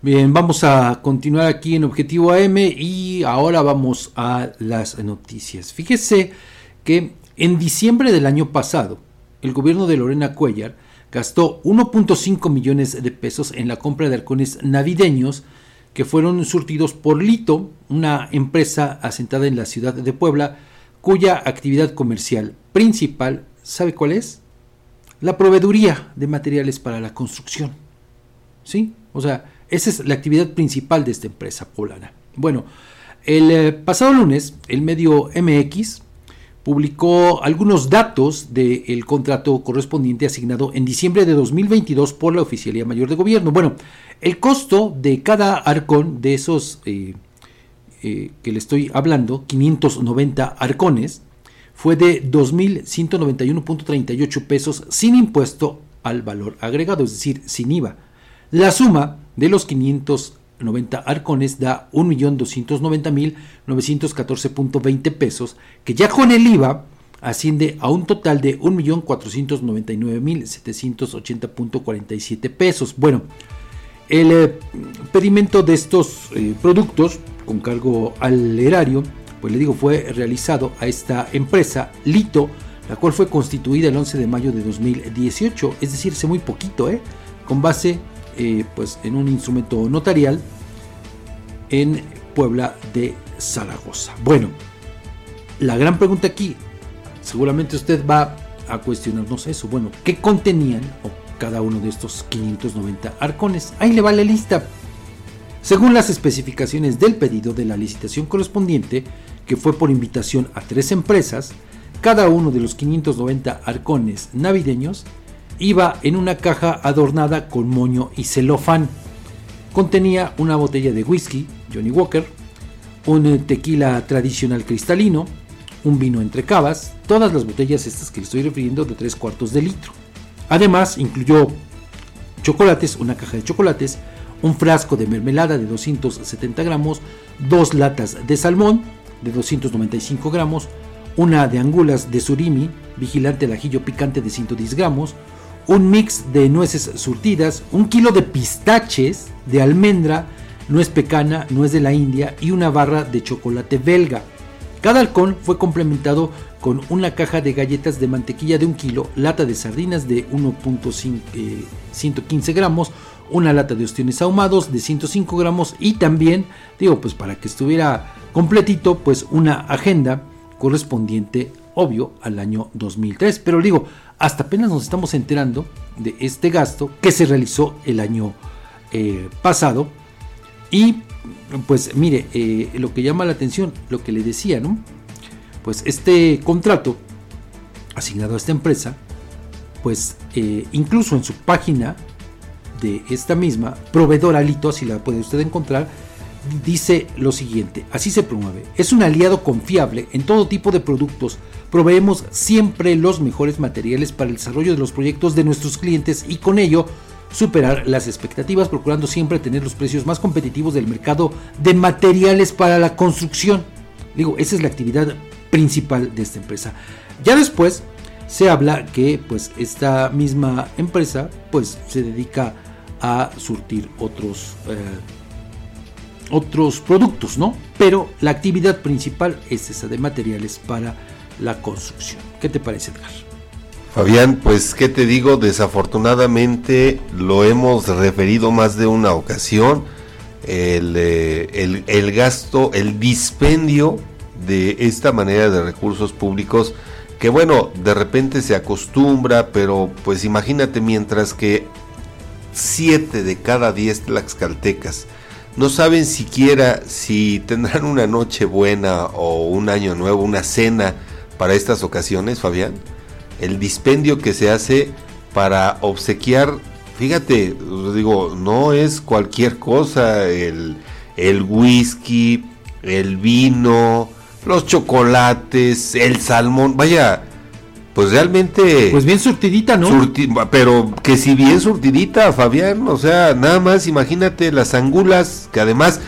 Bien, vamos a continuar aquí en Objetivo AM y ahora vamos a las noticias. Fíjese que en diciembre del año pasado, el gobierno de Lorena Cuellar gastó 1.5 millones de pesos en la compra de halcones navideños que fueron surtidos por Lito, una empresa asentada en la ciudad de Puebla, cuya actividad comercial principal, ¿sabe cuál es? La proveeduría de materiales para la construcción. ¿Sí? O sea, esa es la actividad principal de esta empresa poblana. Bueno, el eh, pasado lunes, el medio MX publicó algunos datos del contrato correspondiente asignado en diciembre de 2022 por la Oficialía Mayor de Gobierno. Bueno, el costo de cada arcón de esos eh, eh, que le estoy hablando, 590 arcones, fue de 2.191.38 pesos sin impuesto al valor agregado, es decir, sin IVA. La suma de los 590 arcones da 1.290.914.20 pesos, que ya con el IVA asciende a un total de 1.499.780.47 pesos. Bueno, el eh, pedimento de estos eh, productos con cargo al erario, pues le digo, fue realizado a esta empresa, Lito, la cual fue constituida el 11 de mayo de 2018, es decir, hace muy poquito, ¿eh? con base eh, pues, en un instrumento notarial en Puebla de Zaragoza. Bueno, la gran pregunta aquí, seguramente usted va a cuestionarnos eso. Bueno, ¿qué contenían cada uno de estos 590 arcones. Ahí le va la lista. Según las especificaciones del pedido de la licitación correspondiente, que fue por invitación a tres empresas, cada uno de los 590 arcones navideños iba en una caja adornada con moño y celofán. Contenía una botella de whisky, Johnny Walker, un tequila tradicional cristalino, un vino entre cavas, todas las botellas estas que le estoy refiriendo de tres cuartos de litro. Además, incluyó chocolates, una caja de chocolates, un frasco de mermelada de 270 gramos, dos latas de salmón de 295 gramos, una de angulas de surimi, vigilante de ajillo picante de 110 gramos, un mix de nueces surtidas, un kilo de pistaches de almendra, nuez pecana, nuez de la India y una barra de chocolate belga. Cada halcón fue complementado con una caja de galletas de mantequilla de un kilo, lata de sardinas de 1.115 gramos, una lata de ostiones ahumados de 105 gramos y también, digo, pues para que estuviera completito, pues una agenda correspondiente, obvio, al año 2003. Pero digo, hasta apenas nos estamos enterando de este gasto que se realizó el año eh, pasado y pues mire, eh, lo que llama la atención, lo que le decía, ¿no? Pues este contrato asignado a esta empresa, pues eh, incluso en su página de esta misma, proveedor Alito, así la puede usted encontrar, dice lo siguiente, así se promueve, es un aliado confiable en todo tipo de productos, proveemos siempre los mejores materiales para el desarrollo de los proyectos de nuestros clientes y con ello superar las expectativas, procurando siempre tener los precios más competitivos del mercado de materiales para la construcción. Digo, esa es la actividad principal de esta empresa. Ya después se habla que pues esta misma empresa pues se dedica a surtir otros eh, otros productos, ¿no? Pero la actividad principal es esa de materiales para la construcción. ¿Qué te parece, Edgar? Fabián, pues qué te digo, desafortunadamente lo hemos referido más de una ocasión, el, eh, el, gasto, el dispendio de esta manera de recursos públicos, que bueno, de repente se acostumbra, pero pues imagínate mientras que 7 de cada 10 tlaxcaltecas no saben siquiera si tendrán una noche buena o un año nuevo, una cena para estas ocasiones, Fabián. El dispendio que se hace para obsequiar, fíjate, digo, no es cualquier cosa, el, el whisky, el vino, los chocolates, el salmón, vaya, pues realmente... Pues bien surtidita, ¿no? pero que si bien surtidita, Fabián, o sea, nada más imagínate las angulas, que además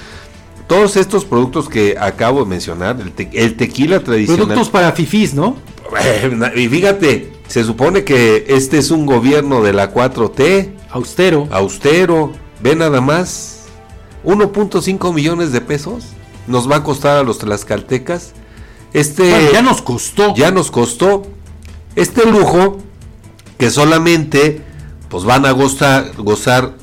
todos estos productos que acabo de mencionar, el, el tequila tradicional... Productos para fifís, ¿no? Y fíjate, se supone que este es un gobierno de la 4T. Austero. Austero. Ve nada más. 1.5 millones de pesos nos va a costar a los tlaxcaltecas. Este Bueno, ya nos costó. ya nos costó este lujo que solamente pues van a gozar, gozar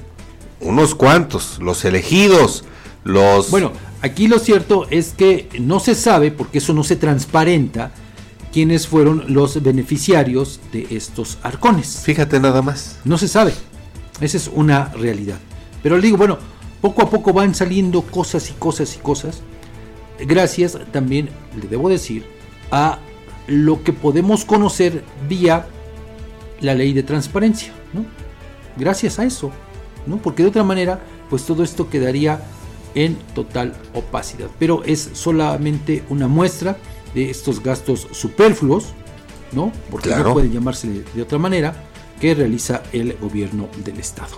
unos cuantos, los elegidos, los Bueno, aquí lo cierto es que no se sabe, porque eso no se transparenta, quiénes fueron los beneficiarios de estos arcones. fíjate nada más. No se sabe. Esa es una realidad. Pero le digo, bueno, poco a poco van saliendo cosas y cosas y cosas. Gracias también, le debo decir, a lo que podemos conocer vía la ley de transparencia. ¿no? Gracias a eso. ¿no? Porque de otra manera, pues todo esto quedaría en total opacidad. Pero es solamente una muestra de estos gastos superfluos, ¿no? Porque Claro. no puede llamarse de otra manera, que realiza el gobierno del estado.